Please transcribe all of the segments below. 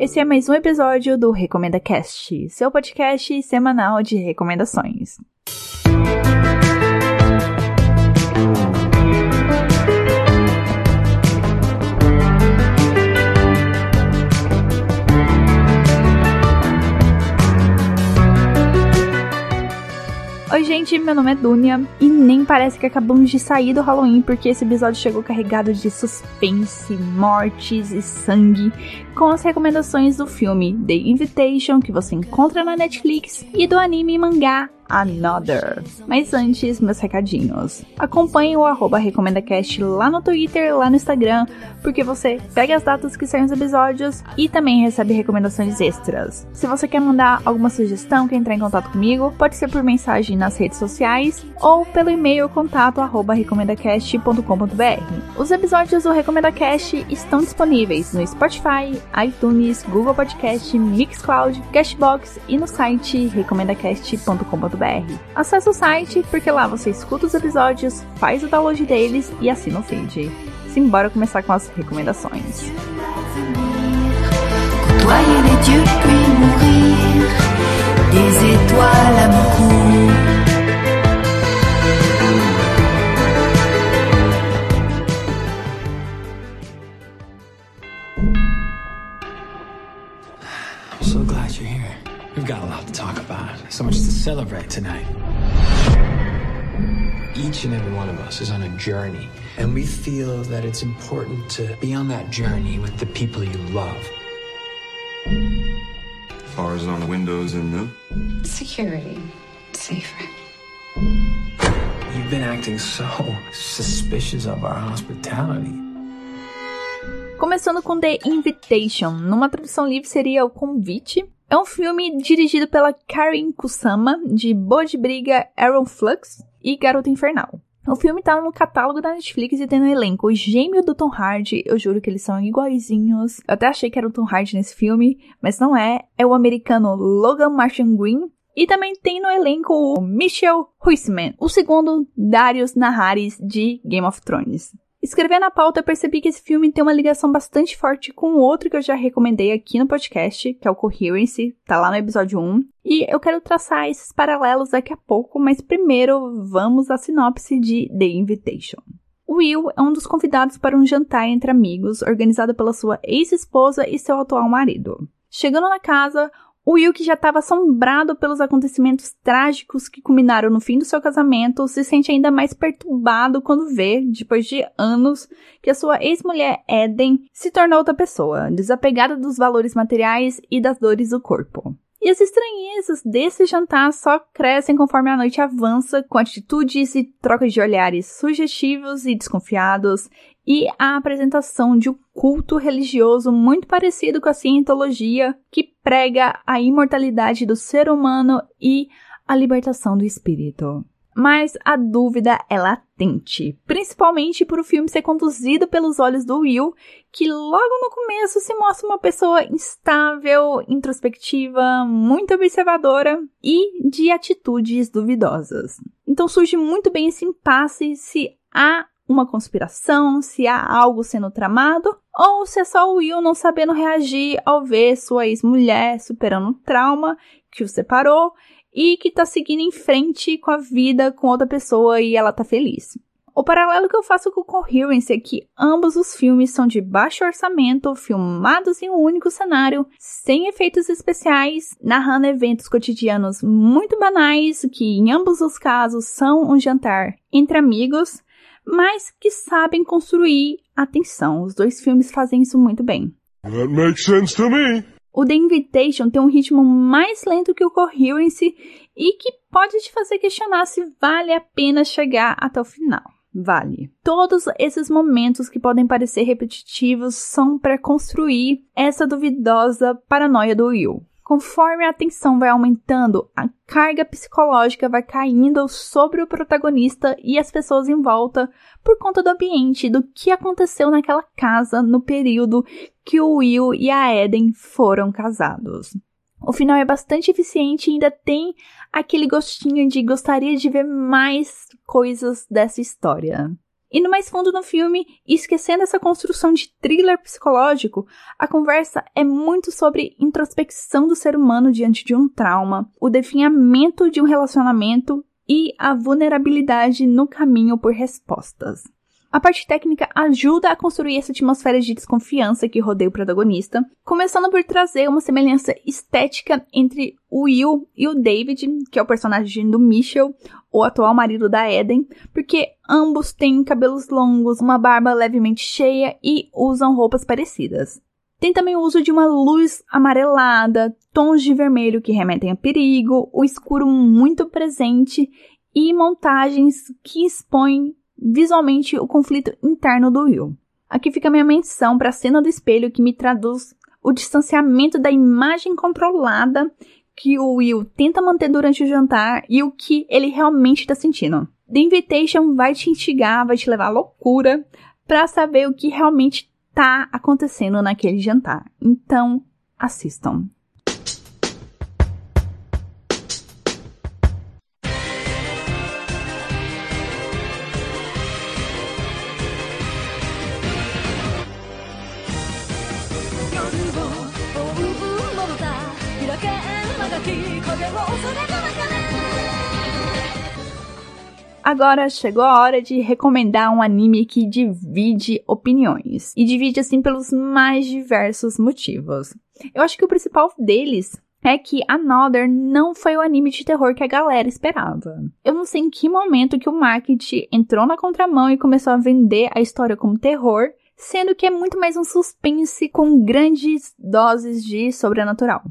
Esse é mais um episódio do Recomenda Cast, seu podcast semanal de recomendações. Oi, gente, meu nome é Dunia e nem parece que acabamos de sair do Halloween porque esse episódio chegou carregado de suspense, mortes e sangue, com as recomendações do filme The Invitation que você encontra na Netflix e do anime e mangá Another. Mas antes, meus recadinhos. Acompanhe o arroba RecomendaCast lá no Twitter, lá no Instagram, porque você pega as datas que saem os episódios e também recebe recomendações extras. Se você quer mandar alguma sugestão, quer entrar em contato comigo, pode ser por mensagem nas redes sociais ou pelo e-mail contato arroba recomendacast.com.br. Os episódios do RecomendaCast estão disponíveis no Spotify, iTunes, Google Podcast, Mixcloud, Cashbox e no site recomendacast.com.br. Acesse o site porque lá você escuta os episódios, faz o download deles e assina o feed. Simbora começar com as recomendações. Des étoiles celebrate tonight. Each and every one of us is on a journey, and we feel that it's important to be on that journey with the people you love. Bars on windows in the Security. Safer. You've been acting so suspicious of our hospitality. Começando com The Invitation, numa tradução livre seria O Convite. É um filme dirigido pela Karen Kusama, de Boa de Briga, Aaron Flux e Garota Infernal. O filme tá no catálogo da Netflix e tem no elenco o gêmeo do Tom Hardy. Eu juro que eles são iguaizinhos. Eu até achei que era o Tom Hardy nesse filme, mas não é. É o americano Logan Martian Green. E também tem no elenco o Michel Huisman, o segundo Darius Naharis de Game of Thrones. Escrevendo a pauta, percebi que esse filme tem uma ligação bastante forte com outro que eu já recomendei aqui no podcast, que é o Coherence, tá lá no episódio 1. E eu quero traçar esses paralelos daqui a pouco, mas primeiro vamos à sinopse de The Invitation. Will é um dos convidados para um jantar entre amigos, organizado pela sua ex-esposa e seu atual marido. Chegando na casa, o que já estava assombrado pelos acontecimentos trágicos que culminaram no fim do seu casamento, se sente ainda mais perturbado quando vê, depois de anos, que a sua ex-mulher Eden se tornou outra pessoa, desapegada dos valores materiais e das dores do corpo. E as estranhezas desse jantar só crescem conforme a noite avança, com atitudes e trocas de olhares sugestivos e desconfiados, e a apresentação de um culto religioso muito parecido com a cientologia, que prega a imortalidade do ser humano e a libertação do espírito. Mas a dúvida é latente, principalmente por o filme ser conduzido pelos olhos do Will, que logo no começo se mostra uma pessoa instável, introspectiva, muito observadora e de atitudes duvidosas. Então surge muito bem esse impasse se há uma conspiração, se há algo sendo tramado, ou se é só o Will não sabendo reagir ao ver sua ex-mulher superando um trauma que o separou e que tá seguindo em frente com a vida com outra pessoa e ela tá feliz. O paralelo que eu faço com o Coherence é que ambos os filmes são de baixo orçamento, filmados em um único cenário, sem efeitos especiais, narrando eventos cotidianos muito banais, que em ambos os casos são um jantar entre amigos, mas que sabem construir a tensão. Os dois filmes fazem isso muito bem. That makes sense to me. O The Invitation tem um ritmo mais lento que o Coherence e que pode te fazer questionar se vale a pena chegar até o final. Vale. Todos esses momentos que podem parecer repetitivos são para construir essa duvidosa paranoia do Will. Conforme a tensão vai aumentando, a carga psicológica vai caindo sobre o protagonista e as pessoas em volta por conta do ambiente, do que aconteceu naquela casa no período que o Will e a Eden foram casados. O final é bastante eficiente e ainda tem aquele gostinho de gostaria de ver mais coisas dessa história. E no mais fundo no filme, esquecendo essa construção de thriller psicológico, a conversa é muito sobre introspecção do ser humano diante de um trauma, o definhamento de um relacionamento e a vulnerabilidade no caminho por respostas. A parte técnica ajuda a construir essa atmosfera de desconfiança que rodeia o protagonista, começando por trazer uma semelhança estética entre o Will e o David, que é o personagem do Mitchell, o atual marido da Eden, porque ambos têm cabelos longos, uma barba levemente cheia e usam roupas parecidas. Tem também o uso de uma luz amarelada, tons de vermelho que remetem a perigo, o escuro muito presente e montagens que expõem visualmente o conflito interno do Will. Aqui fica minha menção para a cena do espelho que me traduz o distanciamento da imagem controlada que o Will tenta manter durante o jantar e o que ele realmente está sentindo. The Invitation vai te instigar, vai te levar à loucura para saber o que realmente está acontecendo naquele jantar. Então, assistam. Agora chegou a hora de recomendar um anime que divide opiniões. E divide assim pelos mais diversos motivos. Eu acho que o principal deles é que Another não foi o anime de terror que a galera esperava. Eu não sei em que momento que o marketing entrou na contramão e começou a vender a história como terror, sendo que é muito mais um suspense com grandes doses de sobrenatural.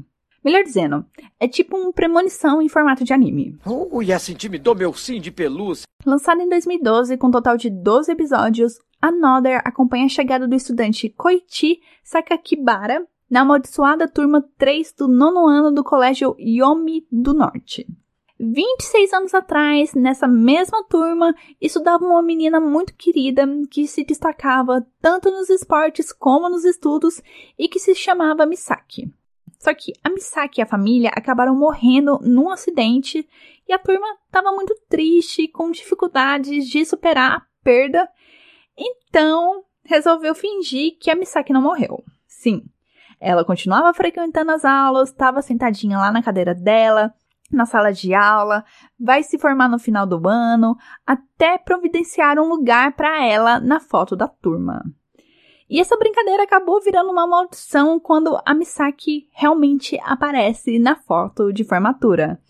Melhor dizendo, é tipo uma premonição em formato de anime. Uh, e essa intimidou meu sim de pelúcia. Lançado em 2012 com um total de 12 episódios, Another acompanha a chegada do estudante Koichi Sakakibara na amaldiçoada turma 3 do nono ano do colégio Yomi do Norte. 26 anos atrás, nessa mesma turma, estudava uma menina muito querida que se destacava tanto nos esportes como nos estudos e que se chamava Misaki. Só que a Misaki e a família acabaram morrendo num acidente e a turma estava muito triste, com dificuldades de superar a perda. Então, resolveu fingir que a Misaki não morreu. Sim, ela continuava frequentando as aulas, estava sentadinha lá na cadeira dela, na sala de aula, vai se formar no final do ano, até providenciar um lugar para ela na foto da turma. E essa brincadeira acabou virando uma maldição quando a Misaki realmente aparece na foto de formatura.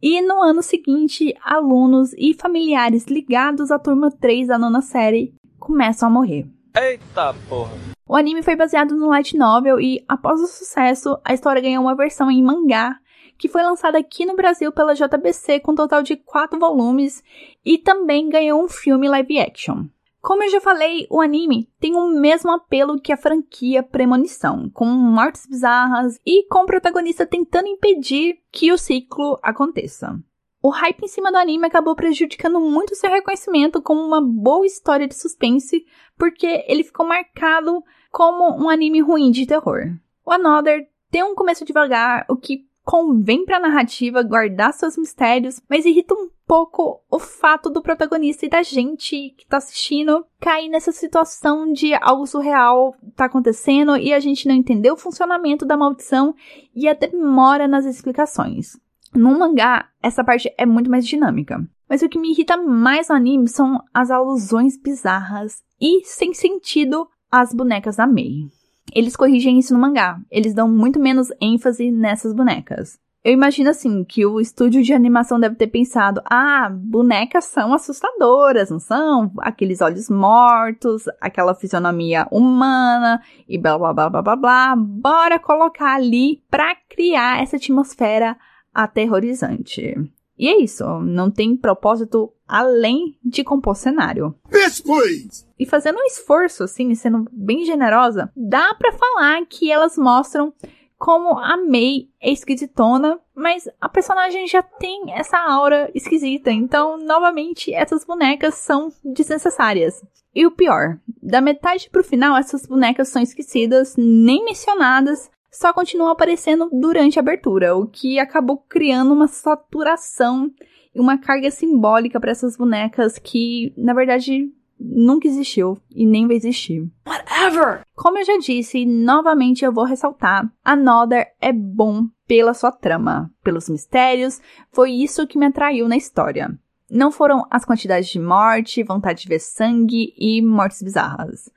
E no ano seguinte, alunos e familiares ligados à turma 3 da nona série começam a morrer. Eita porra! O anime foi baseado no light novel e, após o sucesso, a história ganhou uma versão em mangá que foi lançada aqui no Brasil pela JBC com um total de quatro volumes e também ganhou um filme live action. Como eu já falei, o anime tem o mesmo apelo que a franquia Premonição, com mortes bizarras e com o protagonista tentando impedir que o ciclo aconteça. O hype em cima do anime acabou prejudicando muito seu reconhecimento como uma boa história de suspense, porque ele ficou marcado como um anime ruim de terror. O Another tem um começo devagar, o que convém para a narrativa guardar seus mistérios, mas irrita um pouco o fato do protagonista e da gente que tá assistindo cair nessa situação de algo surreal tá acontecendo e a gente não entendeu o funcionamento da maldição e a demora nas explicações. No mangá, essa parte é muito mais dinâmica. Mas o que me irrita mais no anime são as alusões bizarras e sem sentido às bonecas da Mei. Eles corrigem isso no mangá. Eles dão muito menos ênfase nessas bonecas. Eu imagino assim que o estúdio de animação deve ter pensado: ah, bonecas são assustadoras, não são? Aqueles olhos mortos, aquela fisionomia humana e blá blá blá blá blá blá. Bora colocar ali pra criar essa atmosfera aterrorizante. E é isso, não tem propósito além de compor cenário. Yes, please! E fazendo um esforço, assim, sendo bem generosa, dá para falar que elas mostram como a May é esquisitona, mas a personagem já tem essa aura esquisita, então, novamente, essas bonecas são desnecessárias. E o pior, da metade pro final, essas bonecas são esquecidas, nem mencionadas, só continuam aparecendo durante a abertura, o que acabou criando uma saturação e uma carga simbólica para essas bonecas que, na verdade, nunca existiu e nem vai existir. Whatever! Como eu já disse, novamente eu vou ressaltar, Another é bom pela sua trama, pelos mistérios, foi isso que me atraiu na história. Não foram as quantidades de morte, vontade de ver sangue e mortes bizarras.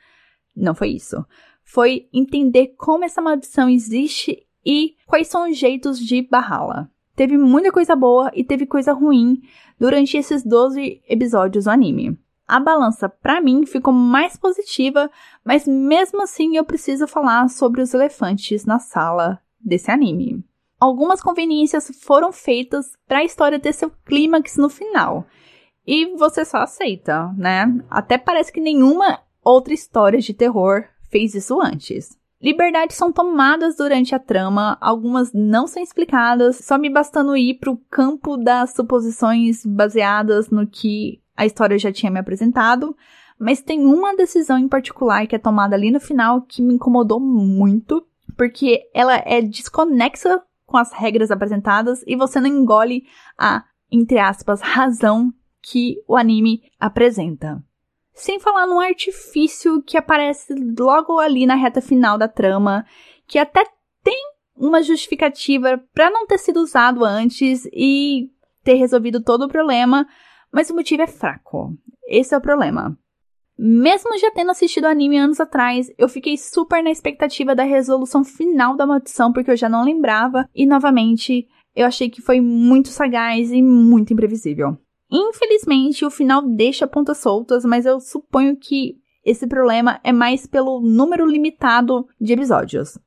Não foi isso. Foi entender como essa maldição existe e quais são os jeitos de barrá-la. Teve muita coisa boa e teve coisa ruim durante esses 12 episódios do anime. A balança, para mim, ficou mais positiva, mas mesmo assim eu preciso falar sobre os elefantes na sala desse anime. Algumas conveniências foram feitas para a história ter seu clímax no final. E você só aceita, né? Até parece que nenhuma outra história de terror fez isso antes. Liberdades são tomadas durante a trama, algumas não são explicadas, só me bastando ir pro campo das suposições baseadas no que a história já tinha me apresentado, mas tem uma decisão em particular que é tomada ali no final que me incomodou muito, porque ela é desconexa com as regras apresentadas e você não engole a, entre aspas, razão que o anime apresenta. Sem falar num artifício que aparece logo ali na reta final da trama, que até tem uma justificativa para não ter sido usado antes e ter resolvido todo o problema, mas o motivo é fraco. Esse é o problema. Mesmo já tendo assistido o anime anos atrás, eu fiquei super na expectativa da resolução final da maldição, porque eu já não lembrava, e novamente eu achei que foi muito sagaz e muito imprevisível. Infelizmente, o final deixa pontas soltas, mas eu suponho que esse problema é mais pelo número limitado de episódios.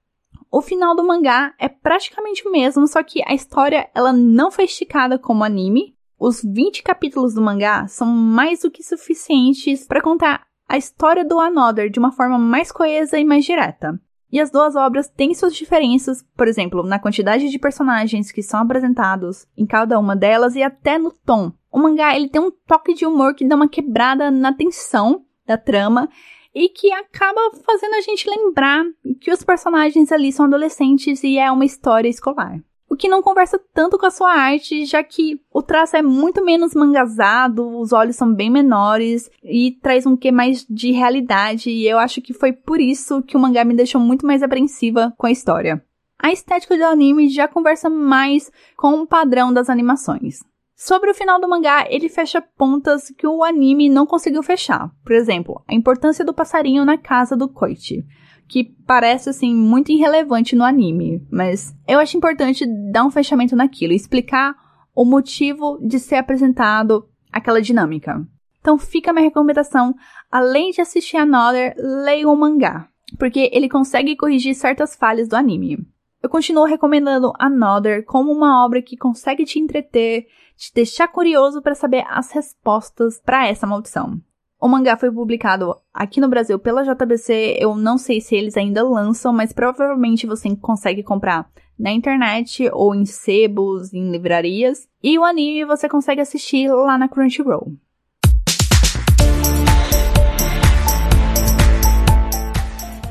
O final do mangá é praticamente o mesmo, só que a história ela não foi esticada como anime. Os 20 capítulos do mangá são mais do que suficientes para contar a história do Another de uma forma mais coesa e mais direta. E as duas obras têm suas diferenças, por exemplo, na quantidade de personagens que são apresentados em cada uma delas e até no tom. O mangá ele tem um toque de humor que dá uma quebrada na tensão da trama e que acaba fazendo a gente lembrar que os personagens ali são adolescentes e é uma história escolar o que não conversa tanto com a sua arte, já que o traço é muito menos mangazado, os olhos são bem menores e traz um quê mais de realidade, e eu acho que foi por isso que o mangá me deixou muito mais apreensiva com a história. A estética do anime já conversa mais com o padrão das animações. Sobre o final do mangá, ele fecha pontas que o anime não conseguiu fechar. Por exemplo, a importância do passarinho na casa do Koichi que parece assim muito irrelevante no anime, mas eu acho importante dar um fechamento naquilo explicar o motivo de ser apresentado aquela dinâmica. Então fica a minha recomendação, além de assistir Another, leia o mangá, porque ele consegue corrigir certas falhas do anime. Eu continuo recomendando Another como uma obra que consegue te entreter, te deixar curioso para saber as respostas para essa maldição. O mangá foi publicado aqui no Brasil pela JBC. Eu não sei se eles ainda lançam, mas provavelmente você consegue comprar na internet ou em sebos, em livrarias. E o anime você consegue assistir lá na Crunchyroll.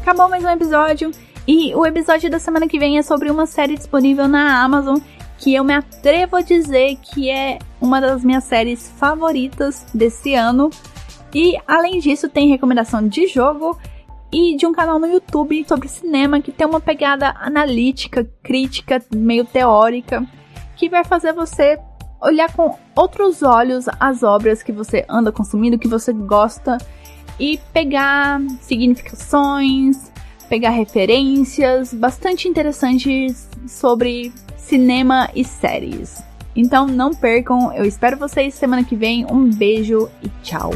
Acabou mais um episódio. E o episódio da semana que vem é sobre uma série disponível na Amazon que eu me atrevo a dizer que é uma das minhas séries favoritas desse ano. E além disso, tem recomendação de jogo e de um canal no YouTube sobre cinema que tem uma pegada analítica, crítica, meio teórica, que vai fazer você olhar com outros olhos as obras que você anda consumindo, que você gosta e pegar significações, pegar referências bastante interessantes sobre cinema e séries. Então não percam, eu espero vocês semana que vem. Um beijo e tchau.